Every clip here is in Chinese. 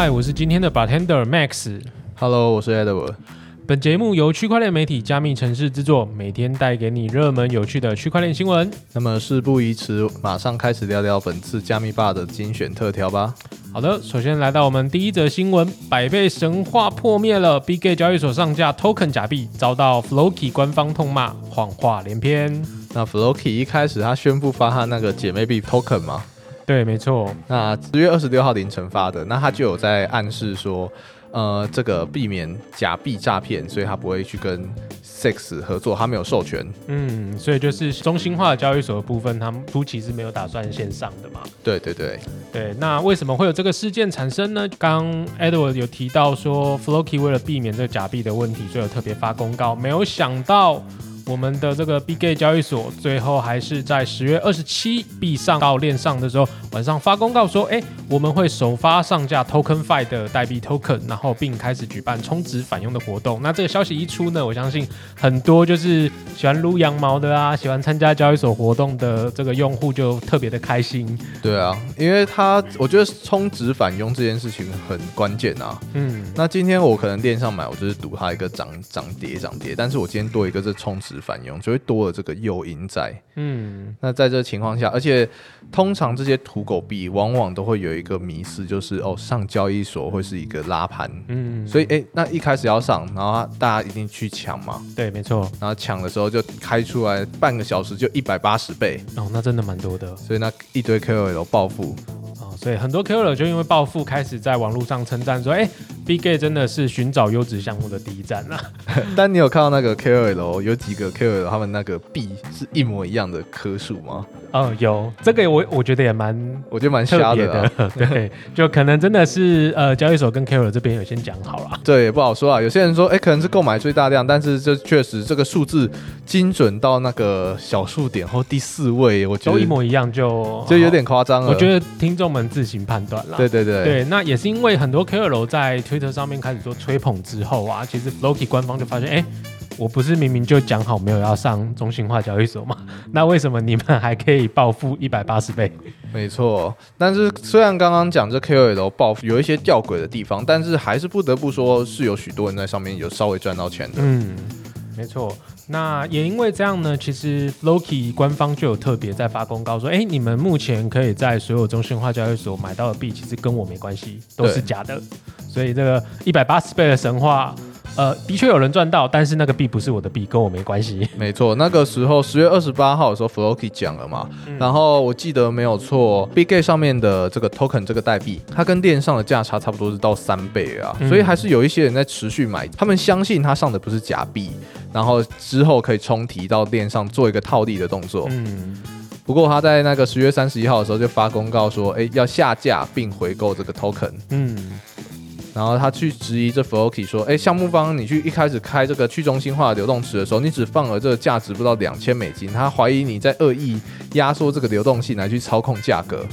嗨，我是今天的 bartender Max。Hello，我是 Edward。本节目由区块链媒体加密城市制作，每天带给你热门有趣的区块链新闻。那么事不宜迟，马上开始聊聊本次加密霸的精选特调吧。好的，首先来到我们第一则新闻：百倍神话破灭了，Bgate 交易所上架 Token 假币，遭到 Floki 官方痛骂，谎话连篇。那 Floki 一开始他宣布发他那个姐妹币 Token 嘛，对，没错，那十月二十六号凌晨发的，那他就有在暗示说，呃，这个避免假币诈骗，所以他不会去跟 Six 合作，他没有授权。嗯，所以就是中心化的交易所的部分，他们初期是没有打算线上的嘛？对对对，对，那为什么会有这个事件产生呢？刚 Edward 有提到说，Floki 为了避免这个假币的问题，所以有特别发公告。没有想到，我们的这个 Bgate 交易所最后还是在十月二十七币上到链上的时候，晚上发公告说，哎，我们会首发上架 TokenFi 的代币 Token，然后并开始举办充值返佣的活动。那这个消息一出呢，我相信很多就是喜欢撸羊毛的啊，喜欢参加交易所活动的这个用户就特别的开心。对啊，因为他我觉得充值返佣这件事情很关键啊。嗯，那今天我可能链上买，我就是赌它一个涨涨跌涨跌，但是我今天多一个这充值返佣，就会多了这个诱因在。嗯，那在这情况下，而且通常这些土狗币往往都会有一个迷思，就是哦上交易所会是一个拉盘，嗯，所以诶，那一开始要上，然后大家一定去抢嘛，对，没错。然后抢的时候就开出来半个小时就一百八十倍，哦，那真的蛮多的所以那一堆 KOL 暴富。哦，所以很多 KOL 就因为暴富，开始在网络上称赞说，哎，Bgate 真的是寻找优质项目的第一站啊。但你有看到那个 KOL 有几个 KOL 他们那个币是一模一样的颗数吗？哦，有这个我我觉得也蛮我觉得蛮特别瞎的、啊。对，就可能真的是呃交易所跟 KOL 这边有先讲好了。对，也不好说啊。有些人说，哎、可能是购买最大量，但是这确实这个数字精准到那个小数点后第四位，我觉得都一模一样就就有点夸张了。我觉得听众们自行判断啦。对对对，对，那也是因为很多 KOL 在 Twitter 上面开始做吹捧之后啊，其实 Floki 官方就发现，哎、我不是明明就讲好没有要上中心化交易所吗？那为什么你们还可以暴富一百八十倍？没错。但是虽然刚刚讲这 KOL 报复有一些吊诡的地方，但是还是不得不说是有许多人在上面有稍微赚到钱的。嗯，没错。那也因为这样呢，其实 Floki 官方就有特别在发公告说，哎，你们目前可以在所有中心化交易所买到的币，其实跟我没关系，都是假的。所以这个一百八十倍的神话，呃，的确有人赚到，但是那个币不是我的币，跟我没关系。没错，那个时候十月二十八号的时候，Floki 讲了嘛，然后我记得没有错，Bgate 上面的这个 token 这个代币，它跟链上的价差差不多是到三倍啊，嗯所以还是有一些人在持续买，他们相信它上的不是假币，然后之后可以冲提到链上做一个套利的动作。嗯，不过他在那个十月三十一号的时候就发公告说，哎，要下架并回购这个 token。嗯，然后他去质疑这 Floki 说，哎，项目方你去一开始开这个去中心化流动池的时候，你只放了这个价值不到两千美金，他怀疑你在恶意压缩这个流动性来去操控价格。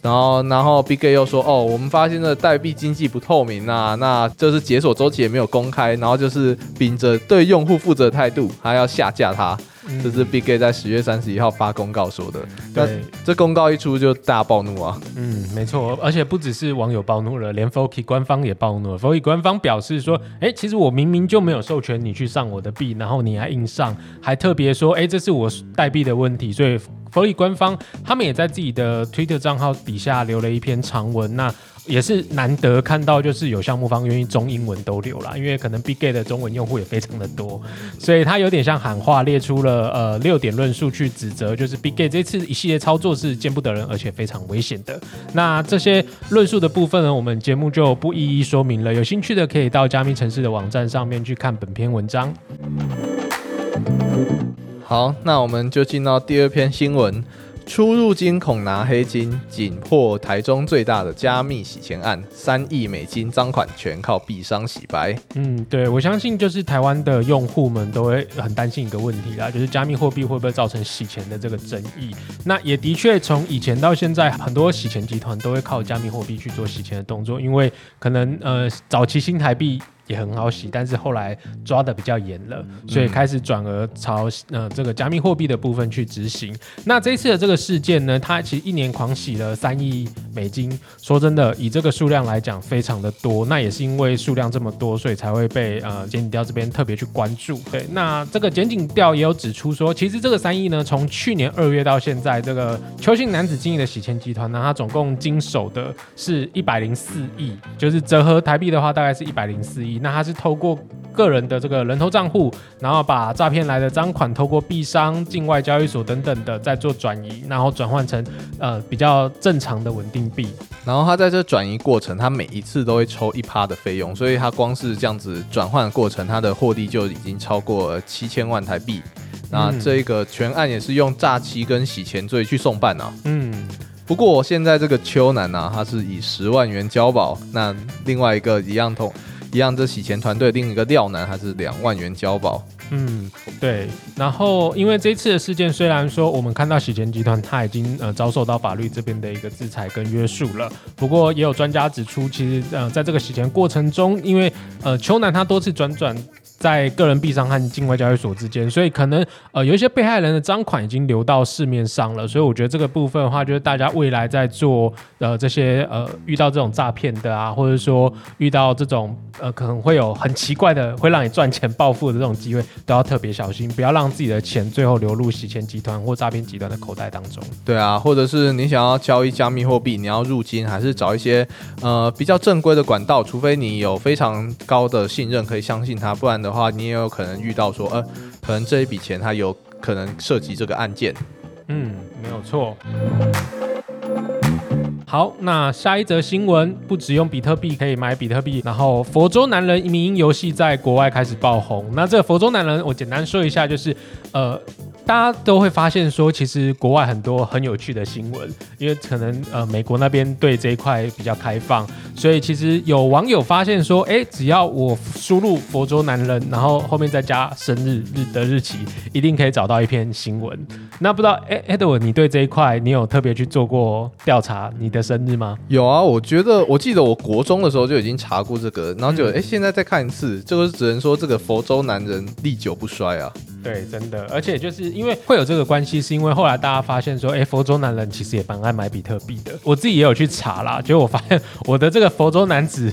然后，然后 Big A 又说，哦，我们发现这代币经济不透明啊，那这是解锁周期也没有公开，然后就是秉着对用户负责的态度，还要下架它。嗯这是 Bgate 在十月三十一号发公告说的。那对，这公告一出就大暴怒啊！嗯，没错，而且不只是网友暴怒了，连 Floki 官方也暴怒了。Floki 官方表示说，哎，其实我明明就没有授权你去上我的币，然后你还硬上，还特别说，哎，这是我代币的问题，所以 Floki 官方他们也在自己的 Twitter 账号底下留了一篇长文，那。也是难得看到，就是有项目方愿意中英文都留啦，因为可能 Big Gay 的中文用户也非常的多，所以他有点像喊话，列出了呃六点论述去指责，就是 Big Gay 这次一系列操作是见不得人，而且非常危险的。那这些论述的部分呢，我们节目就不一一说明了，有兴趣的可以到加密城市的网站上面去看本篇文章。好，那我们就进到第二篇新闻。出入金恐拿黑金，紧破台中最大的加密洗钱案，三亿美金赃款全靠币商洗白。嗯，对，我相信就是台湾的用户们都会很担心一个问题啦，就是加密货币会不会造成洗钱的这个争议。那也的确从以前到现在，很多洗钱集团都会靠加密货币去做洗钱的动作，因为可能呃早期新台币。也很好洗，但是后来抓的比较严了，所以开始转而朝呃这个加密货币的部分去执行。那这一次的这个事件呢，它其实一年狂洗了三亿美金。说真的，以这个数量来讲，非常的多。那也是因为数量这么多，所以才会被呃检警调这边特别去关注。对，那这个检警调也有指出说，其实这个三亿呢，从去年二月到现在，这个邱姓男子经营的洗钱集团呢，它总共经手的是一百零四亿，就是折合台币的话，大概是一百零四亿。那他是透过个人的这个人头账户，然后把诈骗来的赃款透过币商、境外交易所等等的再做转移，然后转换成呃比较正常的稳定币。然后他在这转移过程，他每一次都会抽一趴的费用，所以他光是这样子转换的过程，他的获利就已经超过七千万台币。那这个全案也是用诈欺跟洗钱罪去送办啊。嗯。不过现在这个邱南啊，他是以十万元交保，那另外一个一样同。一样，这洗钱团队另一个廖男还是两万元交保。嗯，对。然后，因为这次的事件，虽然说我们看到洗钱集团他已经呃遭受到法律这边的一个制裁跟约束了，不过也有专家指出，其实呃在这个洗钱过程中，因为呃邱南他多次转转。在个人币商和境外交易所之间，所以可能呃有一些被害人的赃款已经流到市面上了，所以我觉得这个部分的话，就是大家未来在做呃这些呃遇到这种诈骗的啊，或者说遇到这种呃可能会有很奇怪的会让你赚钱暴富的这种机会，都要特别小心，不要让自己的钱最后流入洗钱集团或诈骗集团的口袋当中。对啊，或者是你想要交易加密货币，你要入金，还是找一些呃比较正规的管道，除非你有非常高的信任可以相信他，不然的。的话，你也有可能遇到说，呃，可能这一笔钱它有可能涉及这个案件。嗯，没有错。好，那下一则新闻，不只用比特币可以买比特币，然后佛州男人民营游戏在国外开始爆红。那这个佛州男人，我简单说一下，就是呃。大家都会发现说，其实国外很多很有趣的新闻，因为可能呃美国那边对这一块比较开放，所以其实有网友发现说，哎，只要我输入佛州男人，然后后面再加生日日的日期，一定可以找到一篇新闻。那不知道哎，Edward，你对这一块你有特别去做过调查？你的生日吗？有啊，我觉得我记得我国中的时候就已经查过这个，然后就哎现在再看一次，这个只能说这个佛州男人历久不衰啊。对，真的，而且就是因为会有这个关系，是因为后来大家发现说，哎，佛州男人其实也蛮爱买比特币的。我自己也有去查啦，结果我发现我的这个佛州男子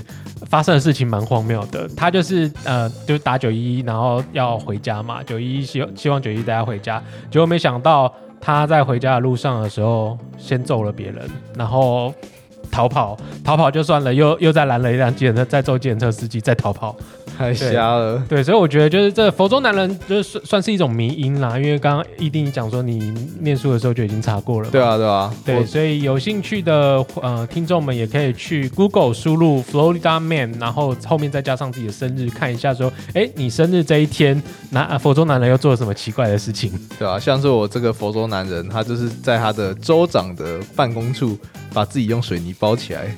发生的事情蛮荒谬的。他就是呃，就打九一，然后要回家嘛，九一希希望九一大家回家，结果没想到他在回家的路上的时候，先揍了别人，然后逃跑，逃跑就算了，又又再拦了一辆计程车，再揍计程车司机，再逃跑。太瞎了，对，所以我觉得就是这佛州男人就是算算是一种迷因啦，因为刚刚一定讲说你念书的时候就已经查过了，对啊，对啊，对，所以有兴趣的呃听众们也可以去 Google 输入 Florida Man，然后后面再加上自己的生日，看一下说，哎，你生日这一天，那佛州男人又做了什么奇怪的事情？对啊，像是我这个佛州男人，他就是在他的州长的办公处把自己用水泥包起来，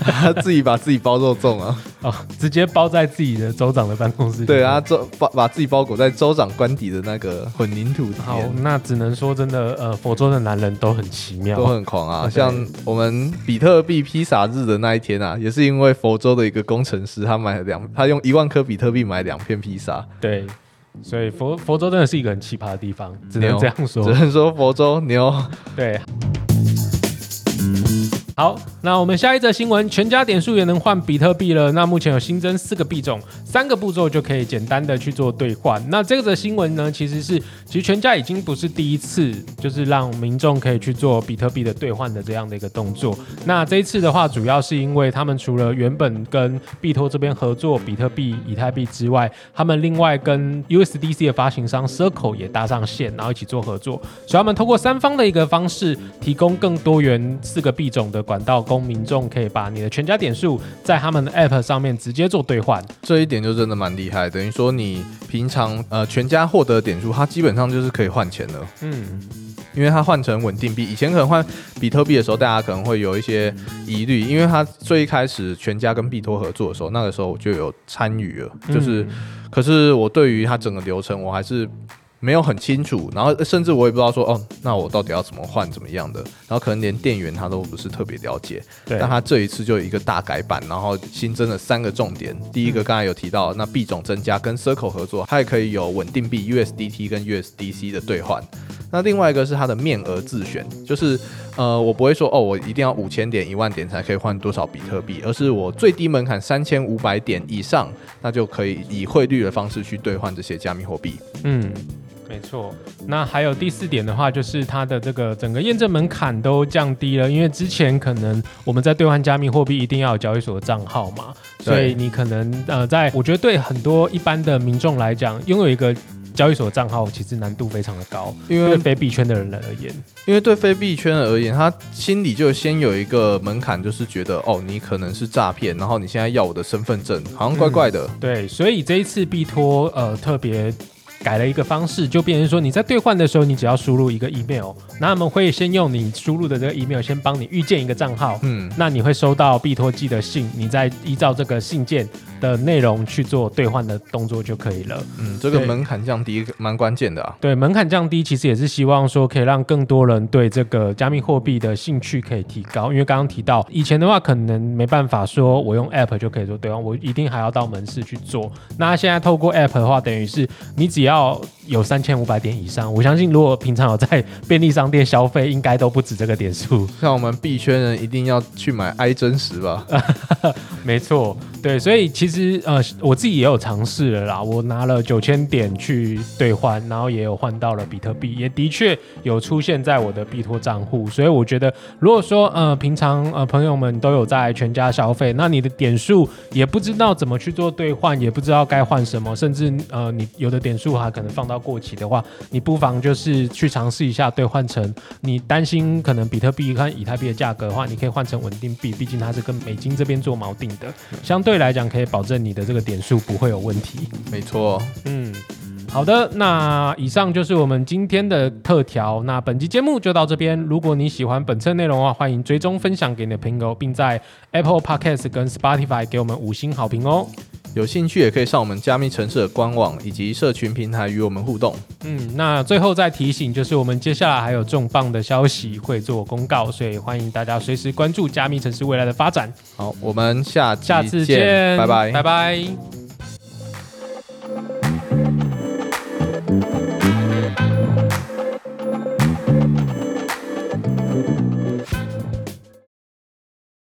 他 自己把自己包肉粽啊，哦，直接包在自己的。州长的办公室，对啊，州把把自己包裹在州长官邸的那个混凝土。好，那只能说真的，呃，佛州的男人都很奇妙，都很狂啊。像我们比特币披萨日的那一天啊，也是因为佛州的一个工程师，他买了两，他用一万颗比特币买两片披萨。对，所以佛佛州真的是一个很奇葩的地方，只能这样说，只能说佛州牛。对。好，那我们下一则新闻，全家点数也能换比特币了。那目前有新增四个币种，三个步骤就可以简单的去做兑换。那这个则新闻呢，其实是其实全家已经不是第一次，就是让民众可以去做比特币的兑换的这样的一个动作。那这一次的话，主要是因为他们除了原本跟币托这边合作比特币、以太币之外，他们另外跟 USDC 的发行商 Circle 也搭上线，然后一起做合作，所以他们通过三方的一个方式，提供更多元四个币种的。管道供民众可以把你的全家点数在他们的 App 上面直接做兑换，这一点就真的蛮厉害。等于说你平常呃全家获得点数，它基本上就是可以换钱的。嗯，因为它换成稳定币，以前可能换比特币的时候，大家可能会有一些疑虑，因为它最一开始全家跟币托合作的时候，那个时候我就有参与了，就是可是我对于它整个流程我还是。没有很清楚，然后甚至我也不知道说哦，那我到底要怎么换怎么样的，然后可能连店员他都不是特别了解。对但他这一次就有一个大改版，然后新增了三个重点。第一个刚才有提到，那币种增加跟 Circle 合作，它也可以有稳定币 USDT 跟 USDC 的兑换。那另外一个是它的面额自选，就是呃，我不会说哦，我一定要五千点、一万点才可以换多少比特币，而是我最低门槛三千五百点以上，那就可以以汇率的方式去兑换这些加密货币。嗯，没错。那还有第四点的话，就是它的这个整个验证门槛都降低了，因为之前可能我们在兑换加密货币一定要有交易所的账号嘛，所以你可能呃，在我觉得对很多一般的民众来讲，拥有一个交易所账号其实难度非常的高，因为对非币圈的人而言，因为对非币圈而言，他心里就先有一个门槛，就是觉得哦，你可能是诈骗，然后你现在要我的身份证，好像怪怪的。对，所以这一次币托呃特别改了一个方式，就变成说你在兑换的时候，你只要输入一个 email，那他们会先用你输入的这个 email 先帮你预建一个账号，嗯，那你会收到必托寄的信，你再依照这个信件的内容去做兑换的动作就可以了。嗯，这个门槛降低蛮关键的啊。对，门槛降低，其实也是希望说可以让更多人对这个加密货币的兴趣可以提高。因为刚刚提到，以前的话可能没办法说我用 App 就可以做兑换，我一定还要到门市去做。那现在透过 App 的话，等于是你只要有三千五百点以上，我相信如果平常有在便利商店消费，应该都不止这个点数。像我们币圈人一定要去买 i 真实吧？没错，对，所以其实呃，我自己也有尝试了啦，我拿了九千点去兑换，然后也有换到了比特币，也的确有出现在我的币托账户，所以我觉得，如果说呃平常呃朋友们都有在全家消费，那你的点数也不知道怎么去做兑换，也不知道该换什么，甚至呃你有的点数还可能放到过期的话，你不妨就是去尝试一下兑换成你担心可能比特币和以太币的价格的话，你可以换成稳定币，毕竟它是跟美金这边做锚定的，相对来讲可以保证你的这个点数不会有问题。没错，嗯，好的，那以上就是我们今天的特调。那本期节目就到这边。如果你喜欢本次内容的话，欢迎追踪分享给你的朋友，并在 Apple Podcast 跟 Spotify 给我们五星好评哦。有兴趣也可以上我们加密城市的官网以及社群平台与我们互动。嗯，那最后再提醒，就是我们接下来还有重磅的消息会做公告，所以欢迎大家随时关注加密城市未来的发展。好，我们下下次见，拜拜，拜拜。